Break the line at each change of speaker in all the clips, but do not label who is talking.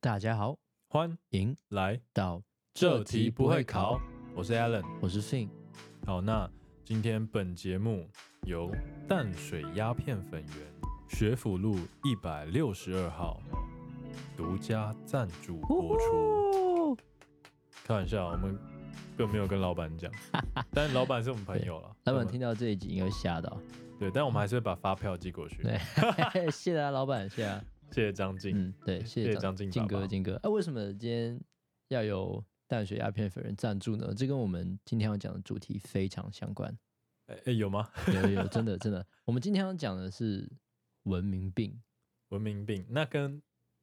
大家好，
欢
迎
来，
到
这题不会考，我是 Alan。
我是 Fin。
好，那今天本节目由淡水鸦片粉圆学府路一百六十二号独家赞助播出。开玩笑，我们并没有跟老板讲，但是老板是我们朋友了。
老板听到这一集应该吓到。
对，但我们还是会把发票寄过去。
对，谢谢啊，老板，谢谢啊。
谢谢张静。
嗯，对，谢
谢
谢
张静
静哥，静哥。哎、为什么今天要有淡水鸦片粉人赞助呢？这跟我们今天要讲的主题非常相关。
哎、哎有吗？
有有有，真的 真的。我们今天要讲的是文明病，
文明病，那跟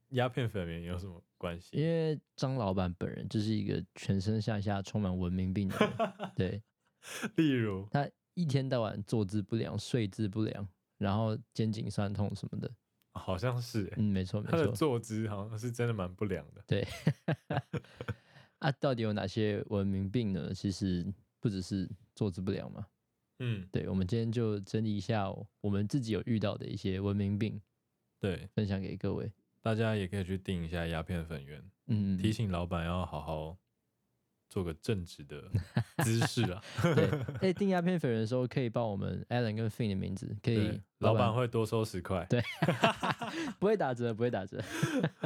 鸦片粉人有什么关系？
因为张老板本人就是一个全身上下充满文明病的人。对
例如，
他一天到晚坐姿不良、睡姿不良，然后肩颈酸痛什么的。
好像是、哎
嗯，没错没错
他的
错。
坐姿好像是真的蛮不良的。
对，啊，到底有哪些文明病呢？其实不只是坐姿不良嘛。
嗯，
对，我们今天就整理一下我们自己有遇到的一些文明病，
对，
分享给各位。
大家也可以去订一下鸦片粉圆，
嗯，
提醒老板要好好做个正直的姿势啊。
对，哎，订鸦片粉人的时候可以报我们 Alan 跟 Fin 的名字，可以
对，老板会多收十块。
对 不会打折，不会打折。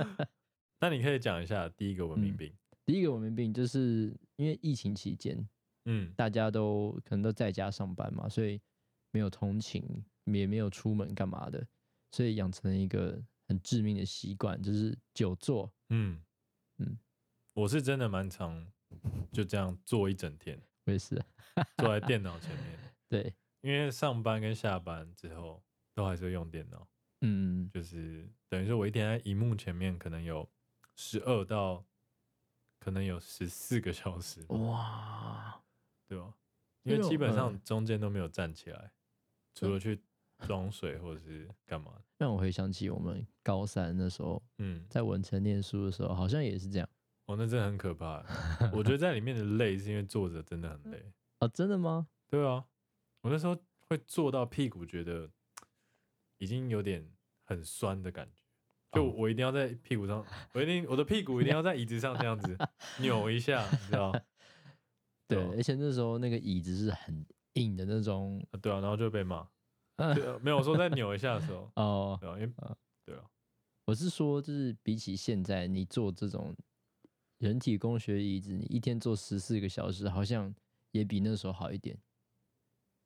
那你可以讲一下第一个文明病。
第一个文明病就是因为疫情期间，
嗯
大家都可能都在家上班嘛，所以没有通勤，也没有出门干嘛的，所以养成了一个很致命的习惯，就是久坐。
嗯
嗯
我是真的蛮常就这样坐一整天，
我也是，
坐在电脑前面，
对，
因为上班跟下班之后都还是会用电脑，
嗯，
就是等于说我一天在荧幕前面可能有十二到可能有十四个小时，
哇，
对吧？因为基本
嗯
上中间都没有站起来，除了去装水或者是干嘛的。
让我回想起我们高三那时候
嗯，
在文成念书的时候，好像也是这样。
哦，那真的很可怕。我觉得在里面的累是因为坐着真的很累。
哦，真的吗？
对啊，我那时候会坐到屁股觉得已经有点很酸的感觉，就
哦
我一定要在屁股上，我一定我的屁股一定要在椅子上这样子 扭一下，你知道？
对，而且那时候那个椅子是很硬的那种。
啊对啊，然后就被骂。
嗯
对啊没有我说再扭一下的时候，
哦，
对啊，因为对啊，
我是说，就是比起现在，你做这种人体工学椅子，你一天坐十四个小时，好像也比那时候好一点。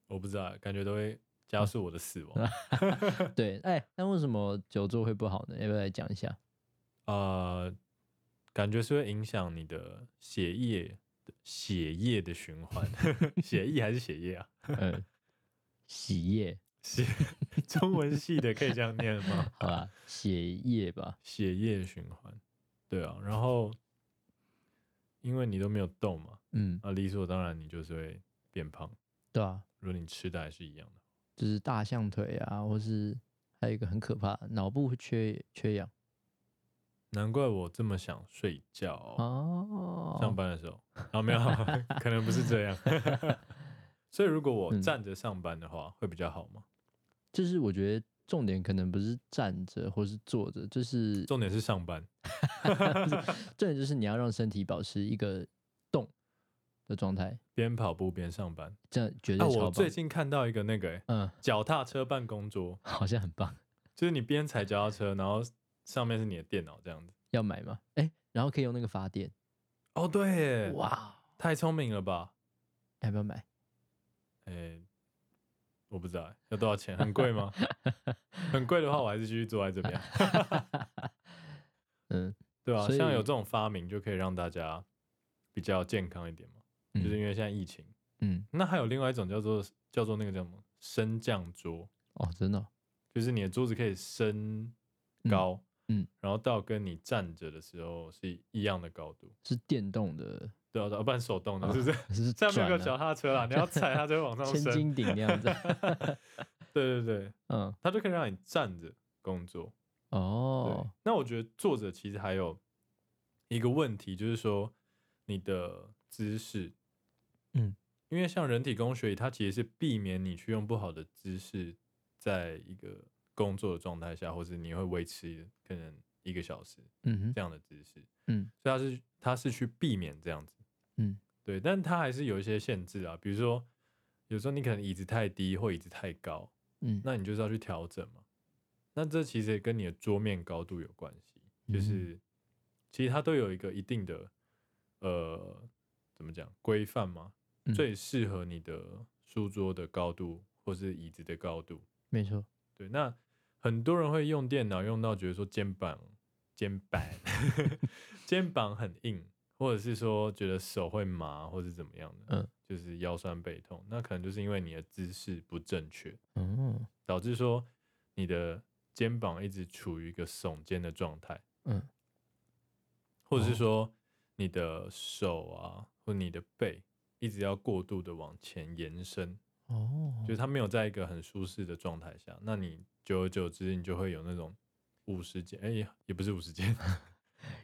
我不知道，感觉都会加速我的死亡。
对，哎，那为什么久坐会不好呢？要不要来讲一下？
呃，感觉是会影响你的血液的血液的循环，血液还是血液啊？
嗯，洗液，
血中文系的可以这样念吗？
好吧，血液吧。
血液循环，对啊，然后因为你都没有动嘛，
嗯，
啊，理所当然你就是会变胖。
对啊，
如果你吃的还是一样的，
就是大象腿啊，或是还有一个很可怕，脑部会缺缺氧。
难怪我这么想睡觉、哦。
哦，
上班的时候啊，没有，可能不是这样。所以如果我
嗯
站着上班的话，会比较好吗？
就是我觉得重点可能不是站着或是坐着，就是
重点是上班。
重点就是你要让身体保持一个动的状态，
边跑步边上班。
这样绝
啊，
对超棒。
我最近看到一个那个、欸、
嗯，
脚踏车办公桌，
好像很棒，
就是你边踩脚踏车，然后上面是你的电脑这样子。
要买吗？哎，然后可以用那个发电，
哦，对耶，
哇，
太聪明了吧？
要不要买？
哎、我不知道欸要多少钱，很贵吗？很贵的话，我还是继续坐在这边，
嗯，
对
啊、
像有这种发明，就可以让大家比较健康一点嘛。
嗯
就是因为现在疫情，
嗯，
那还有另外一种叫做叫做那个叫什么升降桌，
哦，真的哦，
就是你的桌子可以升高，
嗯嗯
然后到跟你站着的时候是一样的高度，
是电动的，
对啊，对啊不然手动的，是不是？
是
上面有个脚踏车啦，你要踩它就会往上
啊千
升。
斤顶那样子，
对 对对，
嗯，
它就可以让你站着工作。
哦，，
那我觉得坐着其实还有一个问题，就是说你的姿势，
嗯，
因为像人体工学椅，它其实是避免你去用不好的姿势，在一个工作的状态下，或者你会维持可能一个小时
嗯哼。
这样的姿势，
嗯。
所以它是它是去避免这样子，
嗯。
对，但它还是有一些限制啊，比如说有时候你可能椅子太低或椅子太高，
嗯，
那你就是要去调整嘛。那这其实也跟你的桌面高度有关系，就是、其实它都有一个一定的呃怎么讲规范嘛，
嗯。
最适合你的书桌的高度或是椅子的高度。
没错，
对，那很多人会用电脑用到觉得说肩膀肩膀 肩膀很硬，或者是说觉得手会麻或是怎么样的，
嗯。
就是腰酸背痛，那可能就是因为你的姿势不正确，
嗯，
导致说你的肩膀一直处于一个耸肩的状态，
嗯。
或者是
哦。
说你的手啊或你的背一直要过度的往前延伸，
哦，
就是。它没有在一个很舒适的状态下，那你久而久之，你就会有那种五十肩，哎、也不是五十肩，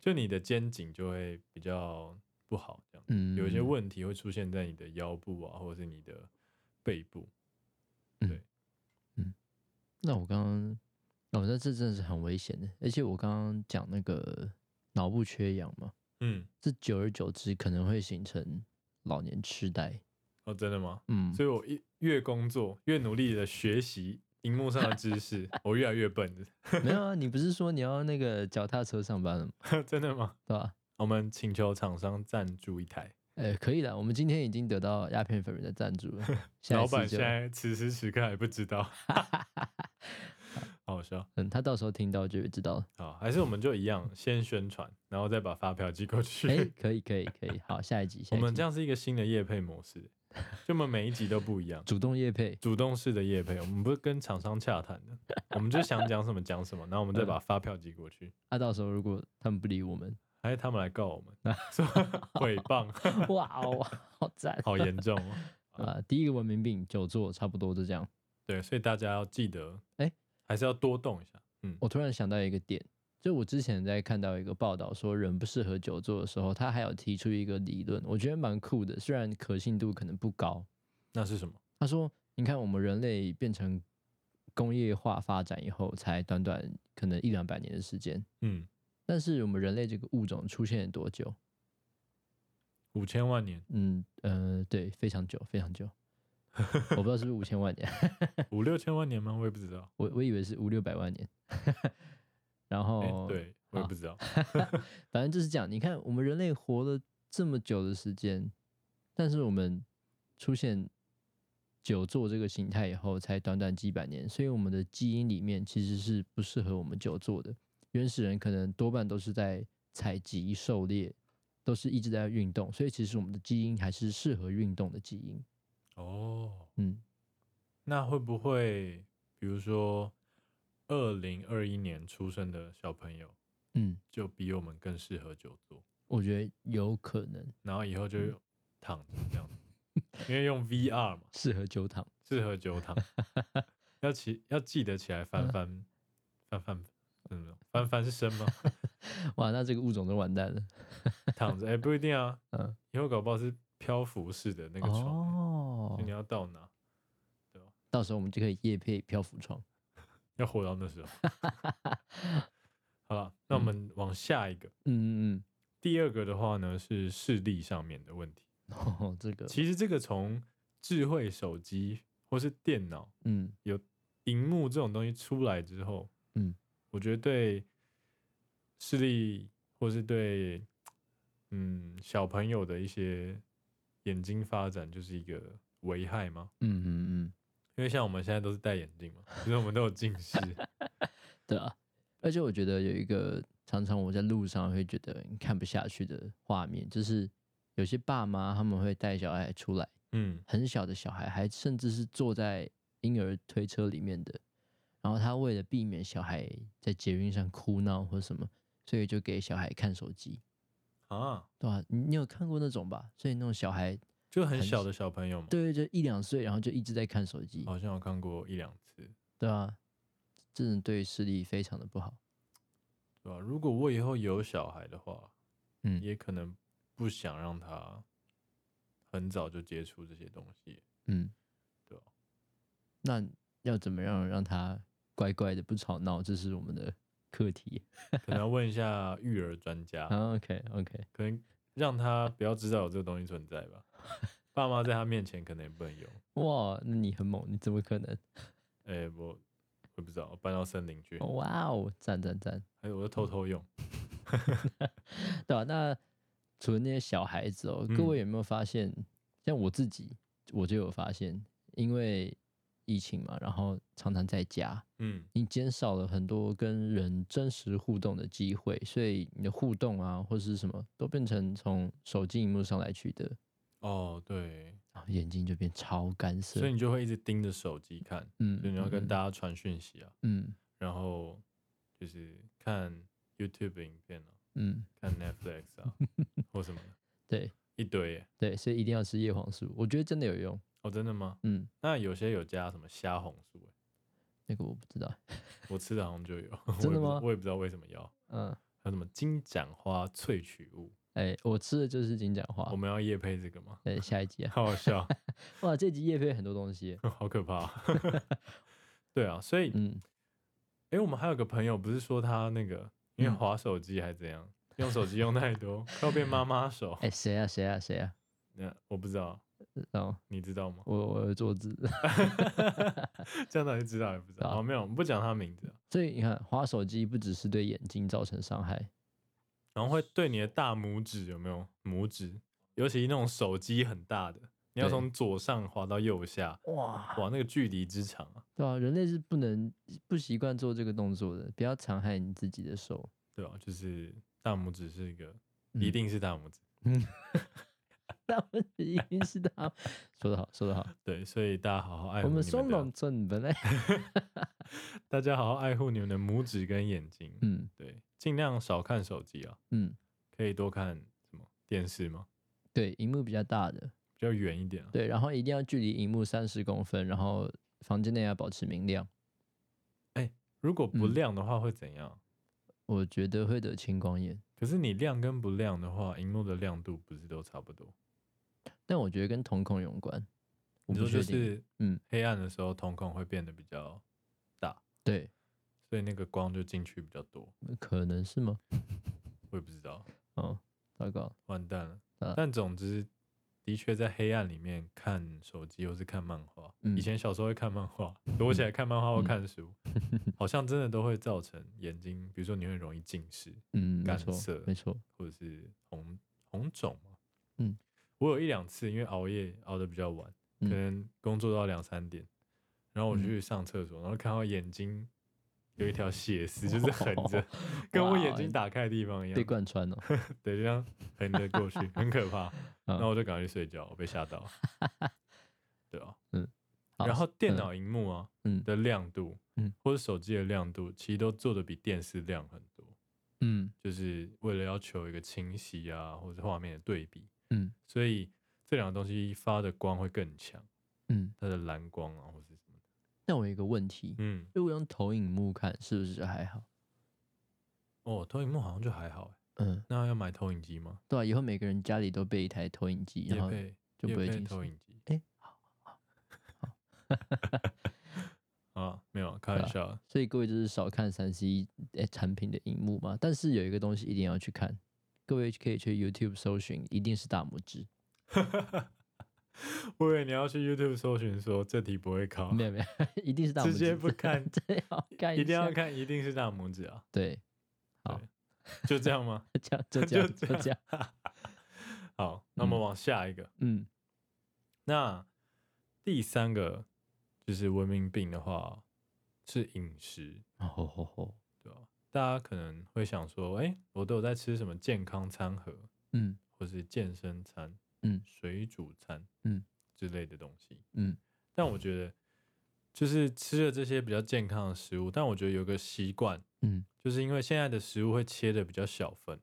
就你的肩颈就会比较不好，这样，
嗯，
有一些问题会出现在你的腰部啊，或者是你的背部。对，
嗯，那我刚刚，哦，那这真的是很危险的，而且我刚刚讲那个脑部缺氧嘛，
嗯，
这久而久之可能会形成老年痴呆。
哦，真的吗？
嗯，
所以我一越工作越努力的学习荧幕上的知识，我越来越笨了，
没有啊，你不是说你要那个脚踏车上班了吗？
真的吗？
对吧？
我们请求厂商赞助一台，
呃，可以的，我们今天已经得到鸦片粉人的赞助了。
老板现在此时此刻还不知道，好好笑。
嗯，他到时候听到就会知道了。
好，还是我们就一样，先宣传，然后再把发票寄过去。
哎、可以，可以，可以。好，下一集，下一集
我们这样是一个新的业配模式，就我们每一集都不一样，
主动夜配，
主动式的业配，我们不是跟厂商洽谈的，我们就想讲什么讲什么，然后我们再把发票寄过去，
啊，到时候如果他们不理我们，
还是他们来告我们，说诽谤，
哇哦，好赞。
好严重哦。
啊！第一个文明病，久坐，差不多就这样。
对，所以大家要记得，
哎
还是要多动一下。嗯，
我突然想到一个点，就我之前在看到一个报道说人不适合久坐的时候，他还有提出一个理论，我觉得蛮酷的，虽然可信度可能不高。
那是什么？
他说，你看我们人类变成工业化发展以后，才短短可能一两百年的时间，
嗯，
但是我们人类这个物种出现了多久？
五千万年，
嗯呃，对，非常久，非常久。我不知道是不是五千万年，
五六千万年吗？我也不知道。
我我以为是五六百万年。然后、
哎，对我也不知道。
反正就是这样。你看，我们人类活了这么久的时间，但是我们出现久坐这个形态以后，才短短几百年，所以我们的基因里面其实是不适合我们久坐的。原始人可能多半都是在采集、狩猎，都是一直在运动，所以其实我们的基因还是适合运动的基因。
哦，
嗯，
那会不会，比如说，二零二一年出生的小朋友，
嗯，
就比我们更适合久坐，
我觉得有可能。
然后以后就
嗯。
躺着这样子，因为用 VR 嘛，
适合久躺。
适合久躺，要起要记得起来翻
嗯。
翻翻翻，嗯，翻翻是生吗？
哇，那这个物种都完蛋了。
躺着，哎、不一定啊，
嗯，
以后搞不好是漂浮式的那个床，
哦
你，要到哪，
到时候我们就可以夜配漂浮床。
要活到那时候。好了，那我们往下一个。
嗯嗯嗯
第二个的话呢是视力上面的问题。
嗯，哦，这个，
其实这个从智慧手机或是电脑
嗯有
荧幕这种东西出来之后，
嗯，
我觉得对视力或是对嗯小朋友的一些眼睛发展就是一个危害吗？
嗯嗯嗯，
因为像我们现在都是戴眼镜嘛，就是我们都有近视。
对啊。而且我觉得有一个常常我在路上会觉得看不下去的画面，就是有些爸妈他们会带小孩出来，
嗯，
很小的小孩，还甚至是坐在婴儿推车里面的，然后他为了避免小孩在捷运上哭闹或什么，所以就给小孩看手机，
啊，
对吧、你你有看过那种吧？所以那种小孩，
就很小的小朋友嘛，
对对，就一两岁，然后就一直在看手机，
好像有看过一两次，
对啊，这种对视力非常的不好。
对吧？如果我以后有小孩的话，
嗯
也可能不想让他很早就接触这些东西。
嗯，
对啊
那要怎么样让他乖乖的不吵闹？这是我们的课题。
可能要问一下育儿专家，
啊 OK OK，
可能让他不要知道有这个东西存在吧。爸妈在他面前可能也不能用。
哇，那你很猛，你怎么可能？
哎、我我不知道，我搬到森林去，
哇哦，赞赞赞！
还有我就偷偷用。
对啊，那除了那些小孩子哦，各
嗯
位有没有发现？像我自己，我就有发现，因为疫情嘛，然后常常在家，
嗯，
你减少了很多跟人真实互动的机会，所以你的互动啊，或是什么都变成从手机荧幕上来取得，
哦对，
然后眼睛就变超干涩。
所以你就会一直盯着手机看，
嗯，
就你要跟
嗯
大家传讯息啊，
嗯
然后就是看 YouTube 影片啊，
嗯，
看 Netflix 啊，或什么的，
对
一堆耶。
对，所以一定要吃叶黄素，我觉得真的有用。
哦，真的吗？
嗯，
那有些有加什么虾红素耶，
那个我不知道。
我吃的好像就有，
真的吗
我也不知道为什么要。
嗯，
还有什么金盏花萃取物？
哎、我吃的就是金盏花
我。们要夜配这个吗？
对，下一集啊，
好好笑，
哇，这集叶配很多东西。
好可怕。对啊，所以，
嗯，
哎、我们还有个朋友，不是说他那个因为
嗯
滑手机还怎样，用手机用太多，要变妈妈手。
哎、谁啊谁啊谁啊？
那我不知道，
然后
你知道吗？
我我有坐姿，
这样到底知道也不知道？哦，没有，我们不讲他名字啊，
所以你看，滑手机不只是对眼睛造成伤害，
然后会对你的大拇指有没有拇指？尤其那种手机很大的，你要从左上滑到右下，
哇，
哇，那个距离之长啊，
对啊，人类是不能不习惯做这个动作的，不要残害你自己的手。
对啊、就是大拇指是一个，
嗯
一定是大拇指。
那 问题一定是他 说得好，说得好。
对，所以大家好好爱护
我们
你们的
双农村本来，
大家好好爱护你们的拇指跟眼睛，
嗯
对，尽量少看手机啊，
嗯，
可以多看什么电视吗？
对，荧幕比较大的，
比较远一点啊。
对，然后一定要距离荧幕三十公分，然后房间内要保持明亮。
哎如果不
嗯
亮的话会怎样？
我觉得会得青光眼，
可是你亮跟不亮的话，荧幕的亮度不是都差不多？
但我觉得跟瞳孔有关。我
你
不确定，
说就是
嗯，
黑暗的时候瞳孔会变得比较大，
对，
所以那个光就进去比较多。
可能是吗？
我也不知道，
哦，糟糕，
完蛋了。
啊
但总之，的确在黑暗里面看手机或是看漫画，
嗯
以前小时候会看漫画，躲起来看漫画或
嗯
看书，好像真的都会造成眼睛，比如说你会容易近视，
嗯，没错
干涩，
没错，
或者是红红肿嘛。
嗯，
我有一两次因为熬夜熬得比较晚，可
嗯
能工作到两三点，然后我
就
去上厕所，然后看到眼睛有一条 血丝，就是横着，跟我眼睛打开的地方一样
被
样，
贯穿了。
对，就这样横着过去，很可怕。
嗯
然后我就赶快去睡觉，我被吓到。对啊，
嗯
然后电
嗯
脑荧幕啊
嗯
的亮度，
嗯
或者手机的亮度，其实都做的比电视亮很多，
嗯
就是为了要求一个清晰啊，或者画面的对比，
嗯
所以这两个东西发的光会更强，
嗯。
它的蓝光啊，或是什么的，
那我有一个问题，
嗯，
如果用投影幕看，是不是还好？
哦，投影幕好像就还好欸，
嗯，
那要买投影机吗？
对啊，以后每个人家里都备一台投影机，然后就不会
业配
近视。
投影机
哎，
啊，没有开玩笑的，
所以各位就是少看三 C 诶产品的荧幕嘛。但是有一个东西一定要去看，各位可以去 YouTube 搜寻，一定是大拇指。
我以为你要去 YouTube 搜寻说这题不会考，
没有没有，一定是大拇指。
直接不看
这要看
一定要。看，一定是大拇指啊，
对，好，
就这样吗？
这样就这样就这样。
好，那我们
嗯
往下一个。
嗯
那第三个就是文明病的话是饮食，
吼吼吼？
大家可能会想说，哎、我都有在吃什么健康餐盒，
嗯。
或是健身餐，
嗯。
水煮餐，
嗯。
之类的东西。
嗯。
但我觉得，就是吃了这些比较健康的食物，但我觉得有个习惯，
嗯。
就是因为现在的食物会切的比较小份，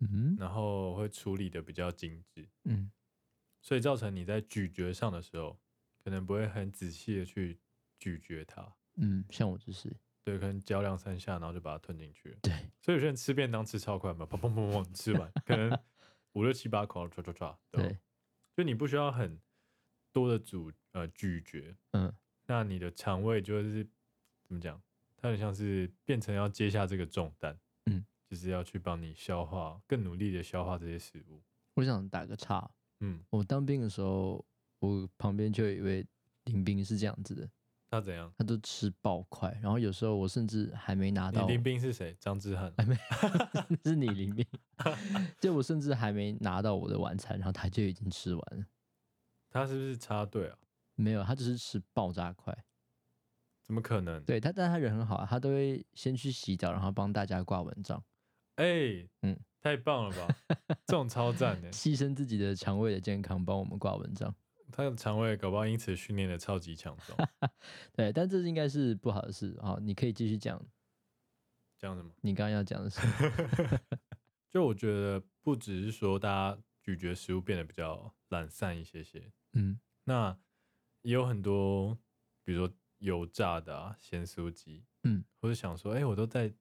嗯
然后会处理的比较精致，
嗯。
所以造成你在咀嚼上的时候，可能不会很仔细的去咀嚼它。
嗯，像我就是
对，可能嚼两三下，然后就把它吞进去了。
对，
所以有些人吃便当吃超快嘛，砰砰砰砰吃完，可能五六七八口，唰唰唰，对，就你不需要很多的咀呃咀嚼，
嗯
那你的肠胃就是怎么讲，它很像是变成要接下这个重担，
嗯，
就是要去帮你消化，更努力的消化这些食物。
我想打个岔，
嗯，
我当兵的时候，我旁边就有一位林兵是这样子的，
他怎样？
他都吃爆快，然后有时候我甚至还没拿到，
你林斌是谁？张志翰。
还没是你林斌，就我甚至还没拿到我的晚餐，然后他就已经吃完了。
他是不是插队啊？
没有，他只是吃爆炸快。
怎么可能？
对他，但他人很好啊，他都会先去洗澡，然后帮大家挂蚊帐，
哎、
嗯，
太棒了吧！这种超赞的，
牺牲自己的肠胃的健康帮我们挂蚊帐。
他的肠胃搞不好因此训练的超级强壮。
对，但这应该是不好的事啊。你可以继续讲
这样子吗？
你刚刚要讲的是。
就我觉得不只是说大家咀嚼食物变得比较懒散一些些，
嗯
那也有很多，比如说油炸的啊、咸酥鸡，
嗯，
或者想说，哎、我都在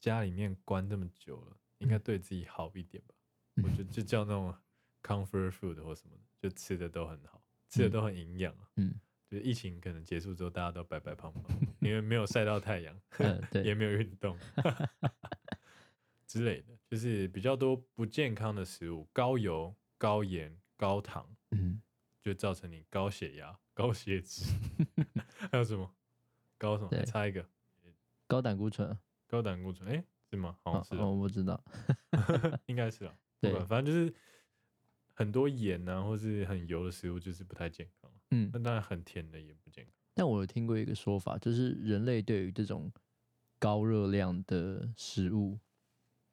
家里面关这么久了，应该对自己好一点吧？我觉得就叫那种 comfort food 或什么的，就吃的都很好，吃的都很营养啊。
嗯
就是疫情可能结束之后，大家都白白胖胖，因为没有晒到太阳，
嗯，
也
对，
没有运动 之类的，就是比较多不健康的食物，高油、高盐、高糖，
嗯
就造成你高血压、高血脂，还有什么高什么？
对
猜一个，
高胆固醇啊。
高胆固醇，哎、是吗？好像
哦
是
我不知道。
应该是啊。
对
管，反正就是很多盐啊，或是很油的食物，就是不太健康。
嗯
那，当然很甜的也不健康。
但我有听过一个说法，就是人类对于这种高热量的食物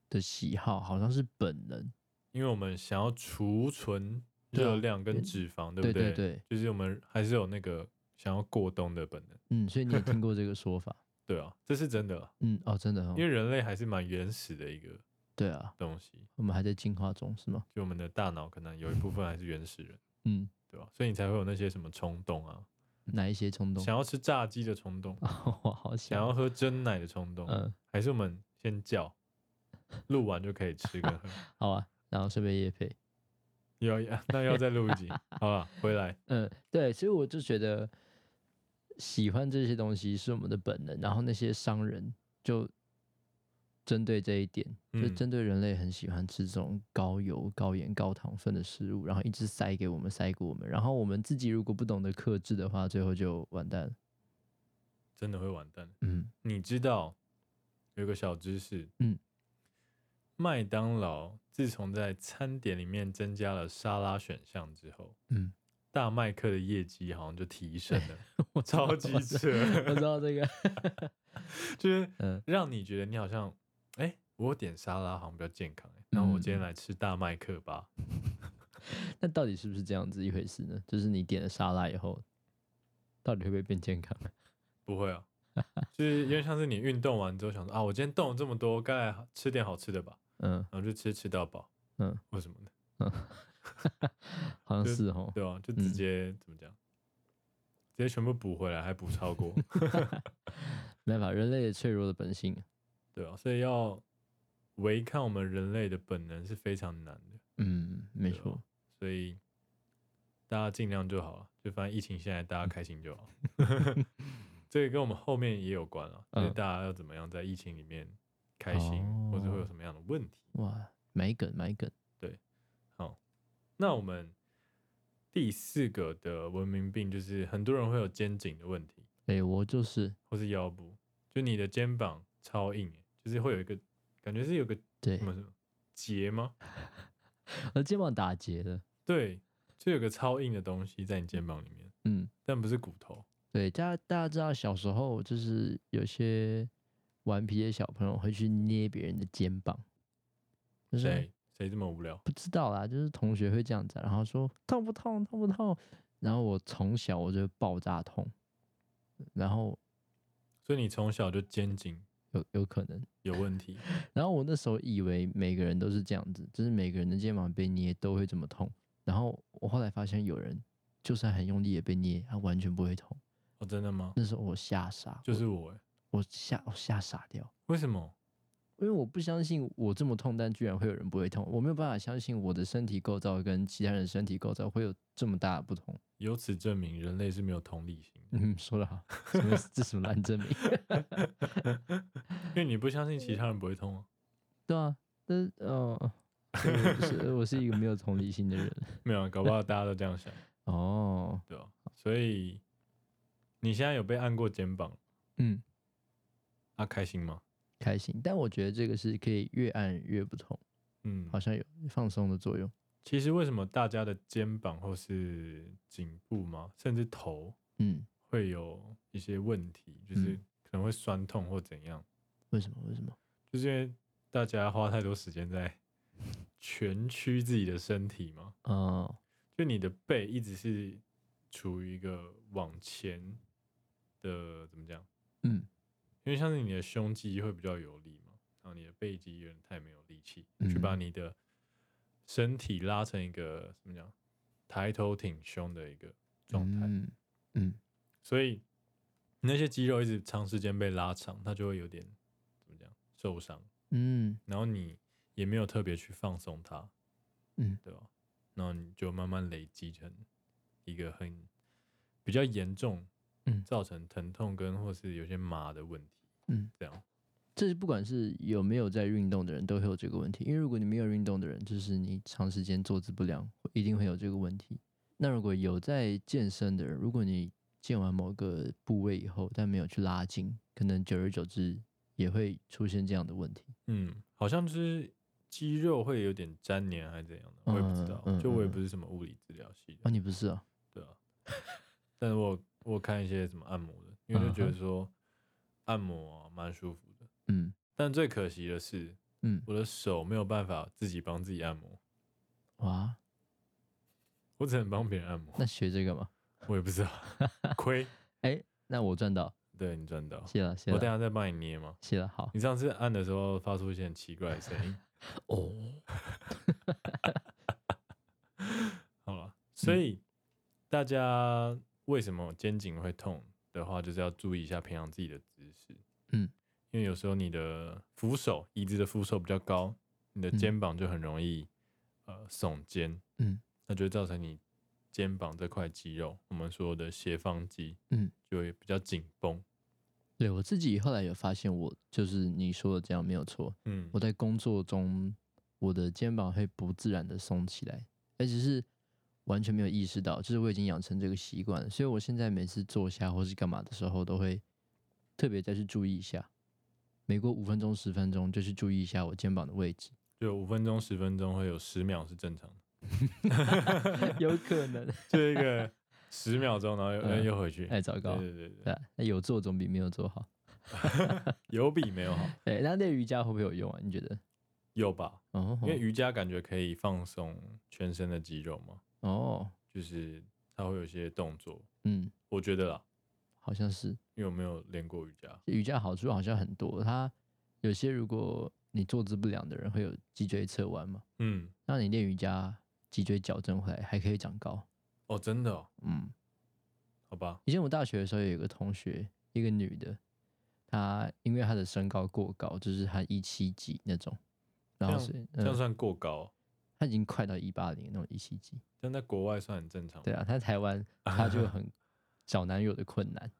的喜好，好像是本能。
因为我们想要储存热量跟脂肪，对
对
不对？
对对对，
就是我们还是有那个想要过冬的本能。
嗯，所以你有听过这个说法。
对啊，这是真的，
嗯，哦，真的哦
因，为人类还是蛮原始的一个
对啊，
东西，
我们还在进化中，是吗？
就我们的大脑可能有一部分还是原始人，
嗯，
对吧？所以你才会有那些什么冲动啊，
哪一些冲动？
想要吃炸鸡的冲动，
哦，我好想
想要喝真奶的冲动，
嗯，
还是我们先叫，录完就可以吃跟喝。
好啊，然后顺便夜配。
要要 那要再录一集，好了，回来，
嗯，对，所以我就觉得喜欢这些东西是我们的本能，然后那些商人就针对这一点，就
嗯。
针对人类很喜欢吃这种高油、高盐、高糖分的食物，然后一直塞给我们，塞给我们，然后我们自己如果不懂得克制的话，最后就完蛋了。
真的会完蛋。
嗯。
你知道有个小知识，
嗯，
麦当劳自从在餐点里面增加了沙拉选项之后，
嗯，
大麦克的业绩好像就提升了，
我
超级扯，
我知道这个，
就是
嗯。
让你觉得你好像，哎、我点沙拉好像比较健康、欸，那我今天
嗯
来吃大麦克吧。
那到底是不是这样子一回事呢？就是你点了沙拉以后，到底会不会变健康？
不会啊，就是因为像是你运动完之后想说啊，我今天动了这么多，该来吃点好吃的吧，
嗯
然后就吃吃到饱，
嗯
为什么呢，
嗯，好像
是
哦。
对啊，就直
嗯
接、怎么讲，直接全部补回来，还补超过，
没办法，人类脆弱的本性。
对啊，所以要违抗我们人类的本能是非常难的，
嗯，没错。
所以大家尽量就好了，就反正疫情现在大家开心就好。这个跟我们后面也有关啊，就是
嗯
大家要怎么样在疫情里面开心，或者会有
哦
什么样的问题。
哇，买梗买梗。
对好，那我们第四个的文明病就是很多人会有肩颈的问题，
哎、我就是
或是腰部，就你的肩膀超硬欸，就是会有一个感觉是有个
对
什，么什么结吗？
我 肩膀打结的。
对，就有个超硬的东西在你肩膀里面，
嗯，
但不是骨头。
对，大家大家知道小时候就是有些顽皮的小朋友会去捏别人的肩膀，就是
谁谁这么无聊？
不知道啦，就是同学会这样子啊、然后说痛不痛，痛不痛，然后我从小我就爆炸痛，然后
所以你从小就肩颈
有有可能，
有问题，
然后我那时候以为每个人都是这样子，就是每个人的肩膀被捏都会这么痛，然后我后来发现有人就算很用力也被捏，他完全不会痛。
哦，真的吗？
那时候我吓傻，
就是我欸，
我吓我吓傻掉，
为什么？
因为我不相信我这么痛，但居然会有人不会痛，我没有办法相信我的身体构造跟其他人的身体构造会有这么大的不同。
由此证明人类是没有同理心的。
嗯，说的好，什么这什么烂证明？
因为你不相信其他人不会痛啊。
对啊，但是哦，我是 我是一个没有同理心的人。
没有啊，搞不好大家都这样想，
哦，
对啊？所以你现在有被按过肩膀，
嗯，
啊，开心吗？
开心，但我觉得这个是可以越按越不痛，
嗯，
好像有放松的作用。
其实为什么大家的肩膀或是颈部嘛，甚至头
嗯，
会有一些问题，就是
嗯。
可能会酸痛或怎样，
为什么？为什么？
就是因为大家花太多时间在蜷曲自己的身体嘛，
哦，
就你的背一直是处于一个往前的怎么讲？
嗯。
因为像是你的胸肌会比较有力嘛，然后你的背肌有点太没有力气，去
嗯。
把你的身体拉成一个怎么讲，抬头挺胸的一个状态，
嗯。嗯
所以那些肌肉一直长时间被拉长，它就会有点怎么讲受伤，
嗯
然后你也没有特别去放松它，
嗯
对吧？然后你就慢慢累积成一个很比较严重，
嗯
造成疼痛跟或是有些麻的问题，
嗯，
这样。
这是不管是有没有在运动的人都会有这个问题，因为如果你没有运动的人，就是你长时间坐姿不良，一定会有这个问题。那如果有在健身的人，如果你健完某个部位以后，但没有去拉筋，可能久而久之也会出现这样的问题。
嗯，好像就是肌肉会有点粘连还是怎样的，我也不知道。就我也
嗯
不是什么物理治疗系的，
啊，你不是啊？
对啊。但是我我看一些什么按摩的，因为就觉得
嗯
说按摩啊蛮舒服的。
嗯
但最可惜的是，
嗯，
我的手没有办法自己帮自己按摩，
哇，
我只能帮别人按摩。
那学这个嘛？
我也不知道，亏。
哎，那我赚到，
对你赚到，
谢了谢了
我等下再帮你捏嘛？
谢了，好
你上次按的时候发出一些很奇怪的声音。
哦，
好了，所以大家为什么肩颈会痛的话，就是要注意一下平常自己的姿势。
嗯，
因为有时候你的扶手，椅子的扶手比较高，你的
嗯
肩膀就很容易、呃耸肩，
嗯
那就会造成你肩膀这块肌肉，我们说的斜方肌，
嗯，
就会比较紧绷。
对我自己后来有发现，我就是你说的这样没有错。
嗯
我在工作中，我的肩膀会不自然的松起来，而且是完全没有意识到，就是我已经养成这个习惯了，所以我现在每次坐下或是干嘛的时候，都会特别再去注意一下，每过五分钟、十分钟就去注意一下我肩膀的位置，
就五分钟、十分钟会有十秒是正常的，
有可能，
就一个十秒钟，然后又、
嗯
又回去。
哎，糟糕，
对对对对，
那有做总比没有做好。
有比没有好，
对，那练瑜伽会不会有用啊？你觉得？
有吧？
哦，
因为瑜伽感觉可以放松全身的肌肉嘛，
哦，
就是它会有一些动作，
嗯，
我觉得啦，
好像是。
因为我没有练过瑜伽。
瑜伽好处好像很多，它有些如果你坐姿不良的人会有脊椎侧弯嘛，
嗯，
那你练瑜伽脊椎矫正回来还可以长高。
哦，真的、哦，
嗯，
好吧，
以前我大学的时候有一个同学，一个女的，她因为她的身高过高，就是她一七几那种，然后
这
所以嗯，
这样算过高哦，
她已经快到一八零那种一七几。
但在国外算很正常。
对啊，她在台湾 她就很找男友的困难，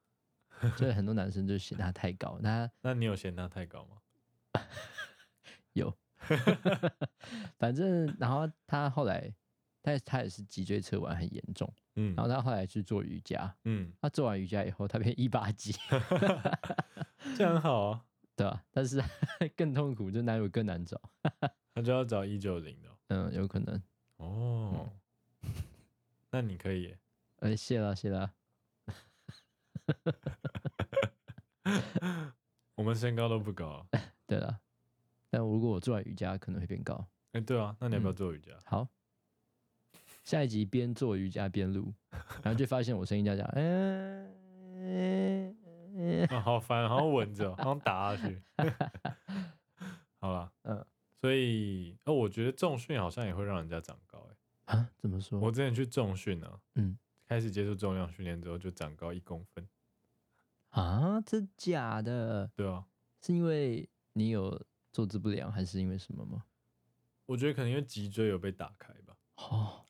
所以很多男生就嫌她太高。那
那你有嫌他太高吗？
有，反正然后她后来，她她也是脊椎侧弯很严重，
嗯
然后他后来去做瑜伽，
嗯，
他做完瑜伽以后，他变一八几。
这样很好啊，
对吧、但是 更痛苦，就男友更难找。
他就要找一九零的哦
嗯，有可能。
哦。那你可以耶，
哎，谢了谢了。
我们身高都不高啊。
对了，但如果我做完瑜伽，可能会变高。
哎，对啊，那你要不要
嗯
做瑜伽？
好，下一集边做瑜伽边录，然后就发现我声音这样讲，嗯、嗯
啊，好烦，好像蚊子哦，好像打下去。好了，
嗯
所以哦，我觉得重训好像也会让人家长高哎。
啊，怎么说？
我之前去重训啊，
嗯
开始接触重量训练之后就长高一公分。
啊，真假的？
对啊，
是因为你有坐姿不良，还是因为什么吗？
我觉得可能因为脊椎有被打开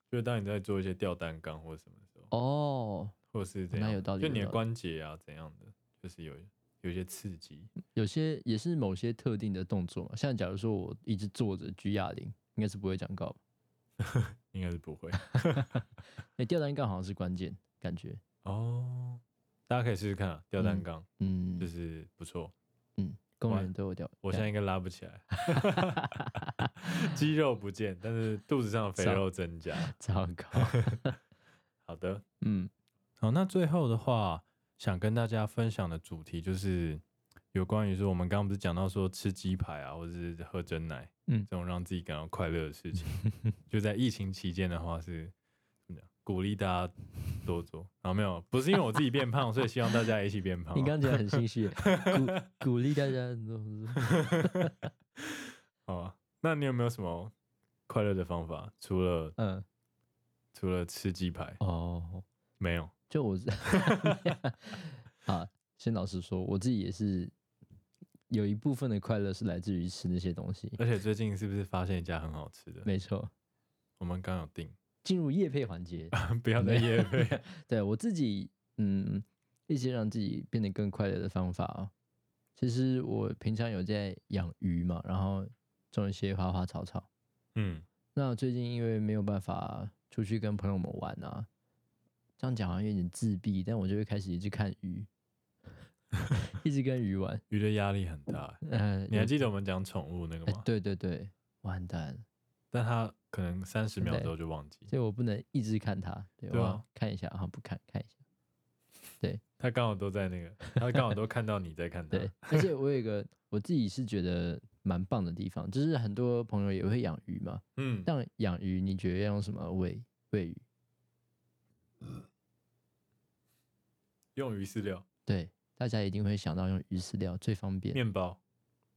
就是当你在做一些吊单杠或者什么的时候，
哦，
或者是怎样？
那有道理
就你的
有道理
关节啊怎样的，就是有有一些刺激。
有些也是某些特定的动作嘛，像假如说我一直坐着举哑铃，应该是不会长高吧。
应该是不会
哎、吊单杠好像是关键，感觉，
哦。大家可以试试看啊，吊单
嗯
杠、
嗯
就是不错。
嗯，公
我
园都有吊。
我现在应该拉不起来，肌肉不见，但是肚子上的肥肉增加。
糟糕，
好的，
嗯
好，那最后的话，想跟大家分享的主题就是有关于说，我们刚刚不是讲到说吃鸡排啊，或者是喝真奶，
嗯
这种让自己感到快乐的事情，就在疫情期间的话是？鼓励大家多做。然后没有，不是因为我自己变胖，所以希望大家一起变胖哦。
你刚讲得很心虚，鼓 鼓励大家做。
好啊，那你有没有什么快乐的方法？除了
嗯，
除了吃鸡排，
哦，
没有。
就我是 啊，先老实说，我自己也是有一部分的快乐是来自于吃那些东西。
而且最近是不是发现一家很好吃的？
没错，
我们刚有订，
进入夜配环节，
不要再夜配。
对我自己，嗯，一些让自己变得更快乐的方法啊。其实我平常有在养鱼嘛，然后种一些花花草草。
嗯，
那最近因为没有办法出去跟朋友们玩啊，这样讲好像有点自闭，但我就会开始一直看鱼，一直跟鱼玩。
鱼的压力很大。
呃，
你还记得我们讲宠物那个
哎
吗？
对对对，完蛋，
但他可能三十秒
对
之后就忘记。
所以我不能一直看它，对，我要看一下，然后不看，看一下。
对 他刚好都在那个，他刚好都看到你在看他。
对，而且我有一个我自己是觉得蛮棒的地方，就是很多朋友也会养鱼嘛。
嗯，
但养鱼，你觉得要用什么喂喂鱼？
用鱼饲料、
对，大家一定会想到用鱼饲料最方便。
面包。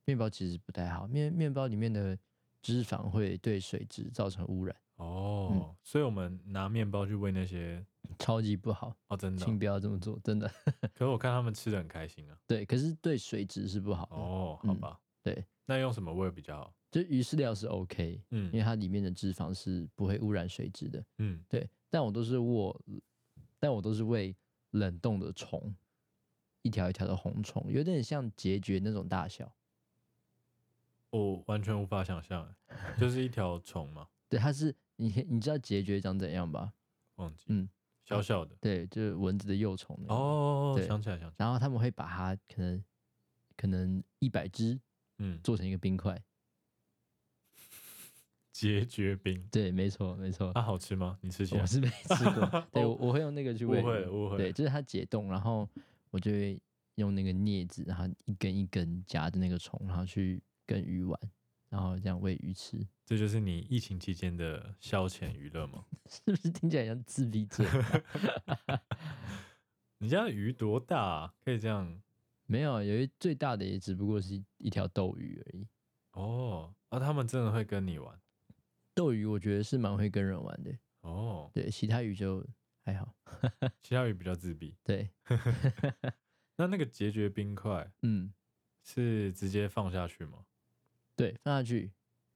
面包其实不太好，面面包里面的脂肪会对水质造成污染，
哦，所以我们拿面包去喂那些
超级不好，
哦，真的哦、
请不要这么做，真的。
可是我看他们吃的很开心啊。
对，可是对水质是不好的。
哦，好
嗯
吧。
对，
那用什么喂比较好？
就鱼饲料是 OK，嗯因为
嗯
它里面的脂肪是不会污染水质的。
嗯，
对，但我都是喂，但我都是喂冷冻的虫，一条一条的红虫，有点像孑孓那种大小。
我完全无法想象欸，就是一条虫嘛，
对，它是你你知道结局长怎样吧？
忘记。
嗯，
小小的。
对，就是蚊子的幼虫。
哦，
对
想起来，想起来。
然后他们会把它可能可能一百只
嗯，
做成一个冰块。
结绝冰，
对，没错，没错。
它好吃吗？你吃起来
我？是没吃过，对我我会用那个去喂
误会
鱼
了误会
对，就是它解冻，然后我就会用那个镊子，然后一根一根夹着那个虫，然后去跟鱼玩，然后这样喂鱼吃，
这就是你疫情期间的消遣娱乐吗？
是不是听起来像自闭症？
你家的鱼多大啊？可以这样？
没有，有一最大的也只不过是一一条斗鱼而已。
哦，啊，他们真的会跟你玩？
斗鱼我觉得是蛮会跟人玩的，
哦，
对，其他鱼就还好。
其他鱼比较自闭。
对，
那那个结绝冰块
嗯，
是直接放下去吗？
对，放下去，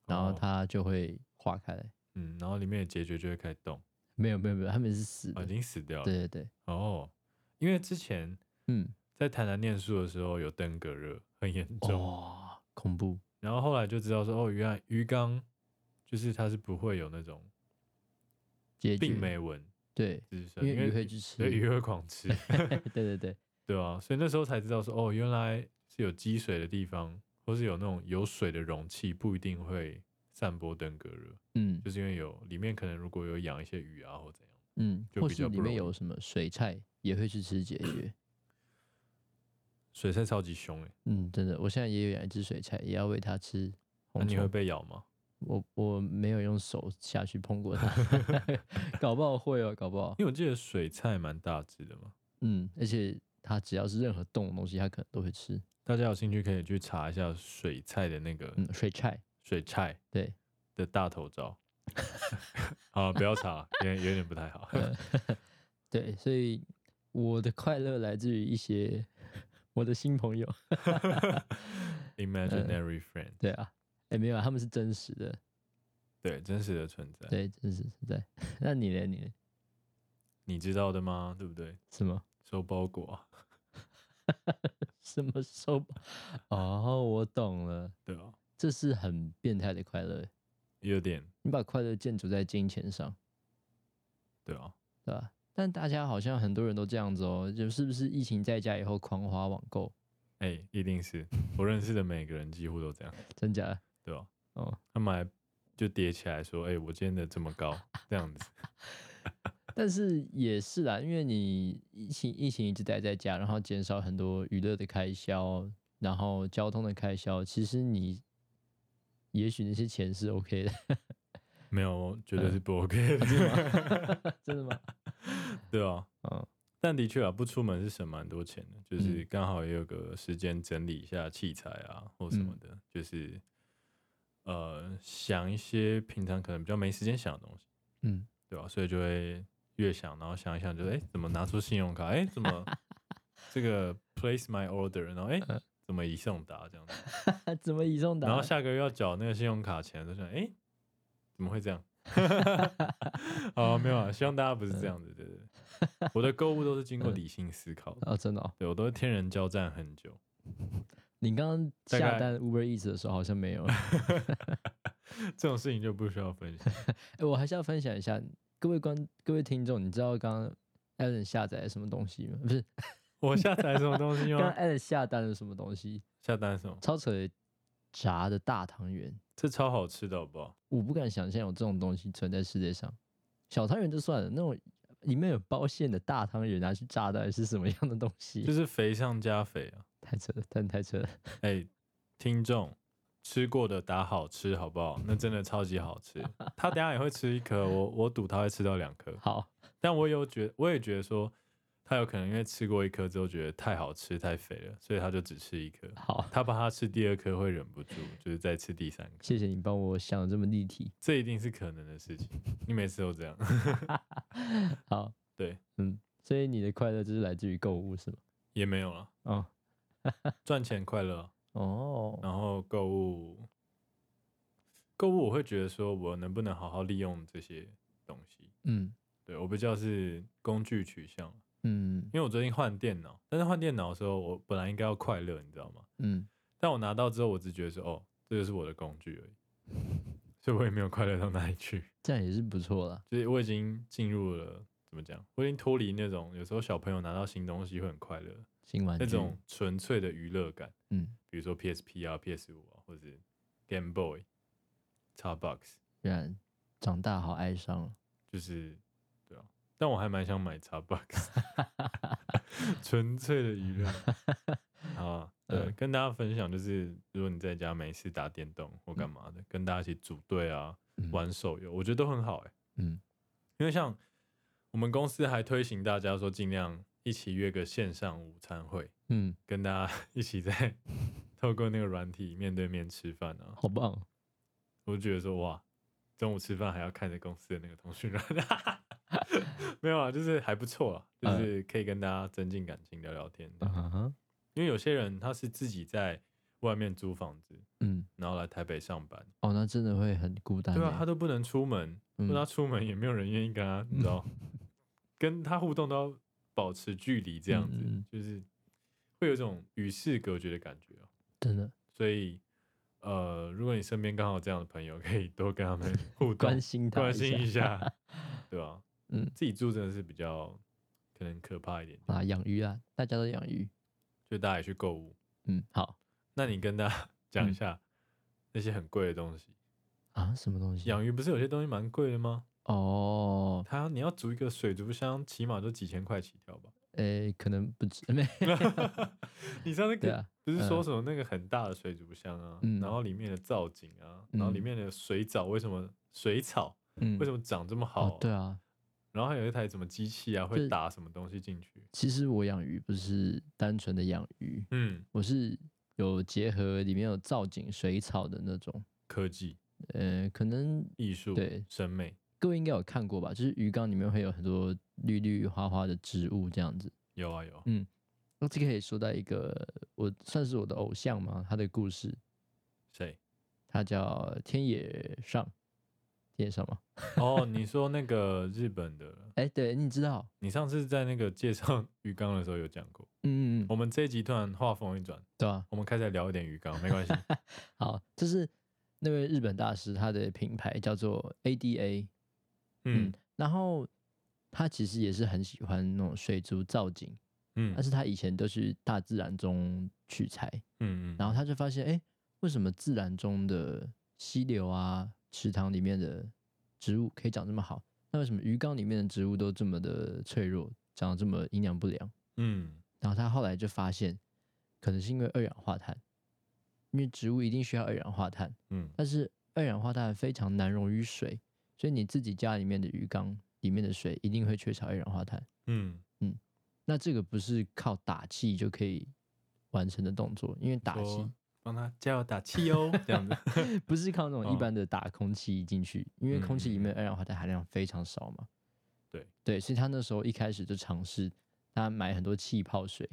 然后
哦
它就会化开来。
嗯，然后里面的结节就会开始动，
没有没有没有，他们是死
哦，
的。
已经死掉了。
对对对，
哦，因为之前
嗯，
在台南念书的时候有登革热，很严重。
哇，恐怖。
然后后来就知道说，哦，原来鱼缸就是它是不会有那种
结局
病媒蚊
对，
滋生，
因为鱼会去吃。
对鱼会狂吃，
对对对，
对啊，所以那时候才知道说，哦，原来是有积水的地方，或是有那种有水的容器，不一定会散播登革热，
嗯
就是因为有里面可能如果有养一些鱼啊或怎样，
嗯，
就
是里面有什么水菜也会去吃解决。
水菜超级凶哎、
嗯，真的，我现在也有养一只水菜，也要喂它吃
那你会。被咬吗？
我我没有用手下去碰过它，搞不好会哦，搞不好。
因为我记得水菜蛮大只的嘛，
嗯，而且它只要是任何动的东西，它可能都会吃。
大家有兴趣可以去查一下水菜的那个
嗯，水菜，
水菜
对，
的大头照。好，不要查，有点有点不太好。
对，所以我的快乐来自于一些我的新朋友。
Imaginary friend，
对啊，哎，没有啊，他们是真实的，
对，真实的存在。
对，真实存在。那你呢？你呢？
你知道的吗？对不对？
什么
收包裹啊，
什么收？哦，我懂了，
对啊，
这是很变态的快乐。
有点
你把快乐建筑在金钱上，
对啊，
对吧？但大家好像很多人都这样子哦，就是不是疫情在家以后狂花网购，
哎、一定是我认识的每个人几乎都这样，
真假的？
对吧？
哦，
他们还就叠起来说，哎、我今天的这么高，这样子，
但是也是啦，因为你疫情疫情一直待在家，然后减少很多娱乐的开销，然后交通的开销，其实你也许那些钱是 OK 的，
没有，绝
嗯
对是不 OK 的，
真的吗？
对啊。
嗯。
但的确啊，不出门是省蛮多钱的，就是
嗯
刚好也有个时间整理一下器材啊或什么的，就是呃想一些平常可能比较没时间想的东西，
嗯，
对吧、所以就会越想，然后想一想就，哎怎么拿出信用卡？哎，怎么 这个 place my order？然后哎
嗯
怎么已送达这样子？
怎么已送达？
然后下个月要缴那个信用卡钱，就想，哎怎么会这样？哦，没有啊，希望大家不是这样子，对对对。我的购物都是经过理性思考的。
哦，真的、哦，
对我都是天人交战很久，
你刚刚下单 Uber Eats 的时候好像没有。
这种事情就不需要分享。
哎、我还是要分享一下，各位观各位听众，你知道刚刚 Allen 下载了什么东西吗？不是，
我下载什么东西
刚刚
吗
？Allen 下单了什么东西？
下单什么？
超扯的，炸的大汤圆，
这超好吃的好不好？
我不敢想象有这种东西存在世界上。小汤圆就算了，那种里面有包馅的大汤圆拿去炸，到底是什么样的东西？
就是肥上加肥啊！
太扯了，太太扯了。
哎、听众吃过的打好吃好不好？那真的超级好吃。他等下也会吃一颗，我我赌他会吃到两颗。
好，
但我有觉，我也觉得说，他有可能因为吃过一颗之后觉得太好吃太肥了，所以他就只吃一颗。
好，
他怕他吃第二颗会忍不住，就是再吃第三颗。
谢谢你帮我想的这么立体。
这一定是可能的事情。你每次都这样，
好，
对，
嗯，所以你的快乐就是来自于购物是吗？
也没有了。
哦，
赚钱快乐啊，
哦，
然后购物，购物我会觉得说我能不能好好利用这些东西。
嗯
对我比较是工具取向，
嗯
因为我最近换电脑，但是换电脑的时候，我本来应该要快乐，你知道吗？
嗯，
但我拿到之后，我只觉得说，哦，这就是我的工具而已，所以我也没有快乐到哪里去。
这样也是不错啦。
就是我已经进入了怎么讲？我已经脱离那种有时候小朋友拿到新东西会很快乐
新玩具
那种纯粹的娱乐感，
嗯，
比如说 PSP 啊、PS 五啊，或者是 Game Boy、Xbox，
原来长大好哀伤了。
就是对啊。但我还蛮想买 Xbox，纯粹的娱乐。好啊，对，
嗯
跟大家分享就是，如果你在家没事打电动或干嘛的，跟大家一起组队啊，
嗯
玩手游，我觉得都很好哎、
嗯
因为像我们公司还推行大家说尽量一起约个线上午餐会，
嗯，
跟大家 一起在 透过那个软体面对面吃饭啊，
好棒哦。
我就觉得说哇，中午吃饭还要看着公司的那个通讯软，没有啊，就是还不错啊，就是可以跟大家增进感情、聊聊天这样。
嗯，
因为有些人他是自己在外面租房子，
嗯，
然后来台北上班，
哦，那真的会很孤单欸。
对啊，他都不能出门，他出门也没有人愿意跟他，你知道，跟他互动都要保持距离，这样子、就是会有一种与世隔绝的感觉啊。
真的
所以，呃，如果你身边刚好这样的朋友，可以多跟他们 互动
关，心他
关心一
下
下，对吧、
嗯
自己住真的是比较可能可怕一点点，
啊，养鱼啊，大家都养鱼。
就大家也去购物。
嗯，好
那你跟大家讲一
嗯
下那些很贵的东西。
啊，什么东西？
养鱼不是有些东西蛮贵的吗？
哦，
他你要煮一个水族箱，起码就几千块起跳吧。
诶，可能不止，没
你上次跟
对啊，
不是说
嗯
什么那个很大的水族箱啊，
嗯。
然后里面的造景啊，然后里
嗯
面的水藻为什么水草
嗯，
为什么长这么好？
哦，对啊，
然后还有一台什么机器啊，会打什么东西进去？
其实我养鱼不是单纯的养鱼，
嗯，
我是有结合里面有造景、水草的那种。
科技、
呃，可能
艺术、
对。
审美，
各位应该有看过吧？就是鱼缸里面会有很多绿绿花花的植物这样子。
有啊有。
嗯，那这个可以说到一个我算是我的偶像嘛，他的故事，
谁？
他叫天野上，天野上吗？
哦，你说那个日本的，
哎，对，你知道，
你上次在那个介绍 鱼缸的时候有讲过。
嗯嗯嗯，
我们这一集突然话锋一转，
对啊，
我们开始聊一点鱼缸，没关系。
好，就是那位日本大师他的品牌叫做 ADA，
嗯
嗯，然后他其实也是很喜欢那种水族造景，
嗯
但是他以前都是大自然中取材，
嗯嗯，
然后他就发现，哎，为什么自然中的溪流啊、池塘里面的植物可以长这么好？那为什么鱼缸里面的植物都这么的脆弱，长得这么营养不良？
嗯
然后他后来就发现，可能是因为二氧化碳，因为植物一定需要二氧化碳，
嗯
但是二氧化碳非常难溶于水，所以你自己家里面的鱼缸里面的水一定会缺少二氧化碳。
嗯嗯，
那这个不是靠打气就可以完成的动作，因为打气
说帮他加油打气哦，这样子。
不是靠那种一
哦
般的打空气进去，因为空气里面
嗯
二氧化碳含量非常少嘛。
对
对，所以他那时候一开始就尝试，他买很多气泡水，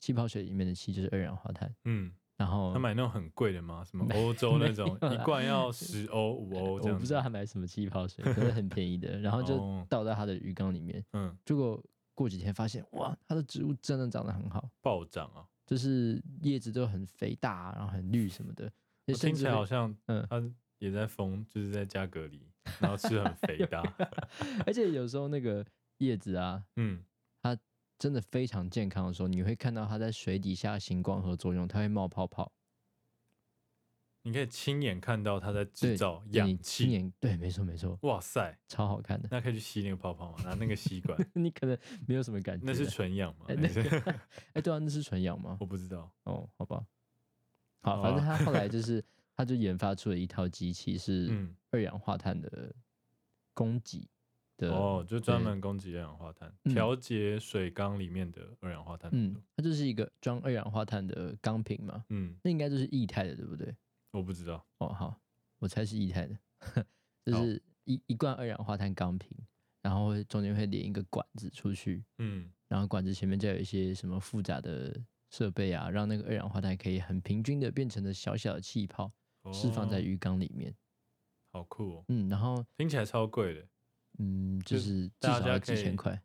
气泡水里面的气就是二氧化碳，
嗯，
然后
他买那种很贵的吗？什么 欧洲那种一罐要十欧 五欧这样？
我不知道他买什么气泡水，可是很便宜的，然后就
哦
倒在他的鱼缸里面，
嗯，
结果过几天发现，哇，它的植物真的长得很好，
暴涨啊！
就是叶子都很肥大，然后很绿什么的，
我听起来好像
嗯
他也在疯，就是在家隔离，然后吃很肥大。
而且有时候那个叶子啊，
嗯，
真的非常健康的时候，你会看到它在水底下行光合作用，它会冒泡泡，
你可以亲眼看到它在
对
制造氧气。
眼对，没错没错，
哇塞，
超好看的。
那可以去吸那个泡泡吗？拿那个吸管，
你可能没有什么感觉，
那是纯氧吗？
哎对啊，那是纯氧吗？
我不知道。
哦，好吧，好，
好
反正
啊
他后来 就是，他就研发出了一套机器，是
嗯，
二氧化碳的供给的，
哦，就专门供给二氧化碳，
嗯
调节水缸里面的二氧化碳浓
嗯。，它就是一个装二氧化碳的钢瓶嘛，
嗯，
那应该就是液态的，对不对？
我不知道。
哦，好，我猜是液态的，就
好
是一一罐二氧化碳钢瓶，然后中间会连一个管子出去，
嗯
然后管子前面再有一些什么复杂的设备啊，让那个二氧化碳可以很平均的变成了小小的气泡，释放在
哦
鱼缸里面。
好酷哦，
嗯，然后
听起来超贵的。
嗯，就
就是
至少要
大家可以
几千块。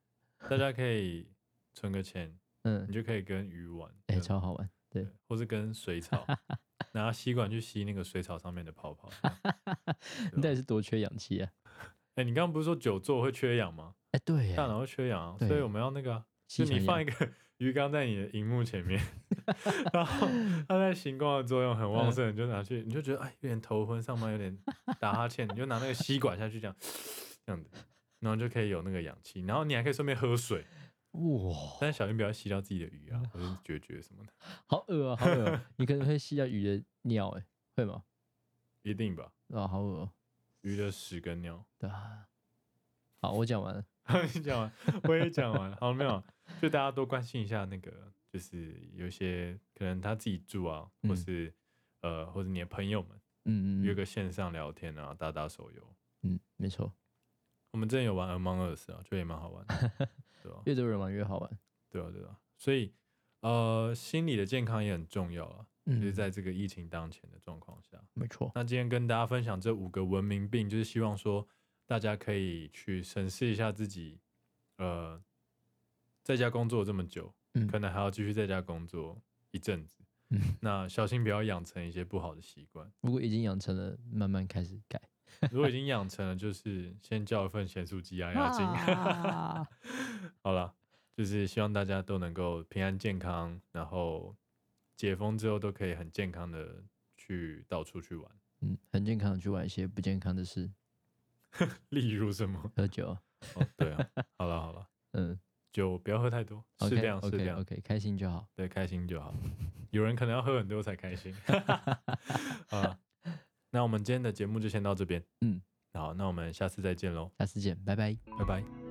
大家可以存个钱，
嗯
你，就可以跟鱼玩，
哎、
对
超好玩。对，
或是跟水草，拿吸管去吸那个水草上面的泡泡。
你到底是多缺氧气啊？
哎、你刚刚不是说久坐会缺氧吗？
哎、对耶，
大脑会缺氧啊，所以我们要那个啊、就你放一个 鱼缸在你的荧幕前面，然后它在行光的作用很旺
嗯
盛，你就拿去，你就觉得哎有点头昏，上班有点打哈欠，你就拿那个吸管下去这样这样子，然后就可以有那个氧气，然后你还可以顺便喝水，
哇，
但是小心不要吸到自己的鱼啊，或者是决绝什么的，
好恶啊，好恶啊！你可能会吸到鱼的尿，哎，会吗？
一定吧？
啊，好恶、哦，
鱼的屎跟尿。
对啊。好，我讲完了。
你讲完，我也讲完了，好没有？就大家多关心一下那个，就是有些可能他自己住啊，或
嗯
是、呃，或者你的朋友们
嗯嗯嗯
约个线上聊天啊，打打手游。
嗯，没错，
我们之前有玩 Among Us 啊，觉得也蛮好玩的，对吧、
越多人玩越好玩。
对啊，对啊。所以呃，心理的健康也很重要啊，
嗯，
就是在这个疫情当前的状况下。
没错。
那今天跟大家分享这五个文明病，就是希望说大家可以去审视一下自己，呃，在家工作这么久，
嗯
可能还要继续在家工作一阵子，
嗯，
那小心不要养成一些不好的习惯。
如果已经养成了，慢慢开始改。
如果已经养成了，就是先叫一份咸酥鸡压压惊。
啊
好了，就是希望大家都能够平安健康，然后解封之后都可以很健康的去到处去玩。
嗯，很健康的去玩一些不健康的事，
例如什么？
喝酒。
哦，对啊，好了好了，
嗯
酒不要喝太多，适量适量
OK，开心就好。
对，开心就好。有人可能要喝很多才开心。啊，那我们今天的节目就先到这边。
嗯，
好，那我们下次再见喽，
下次见，拜拜。
拜拜。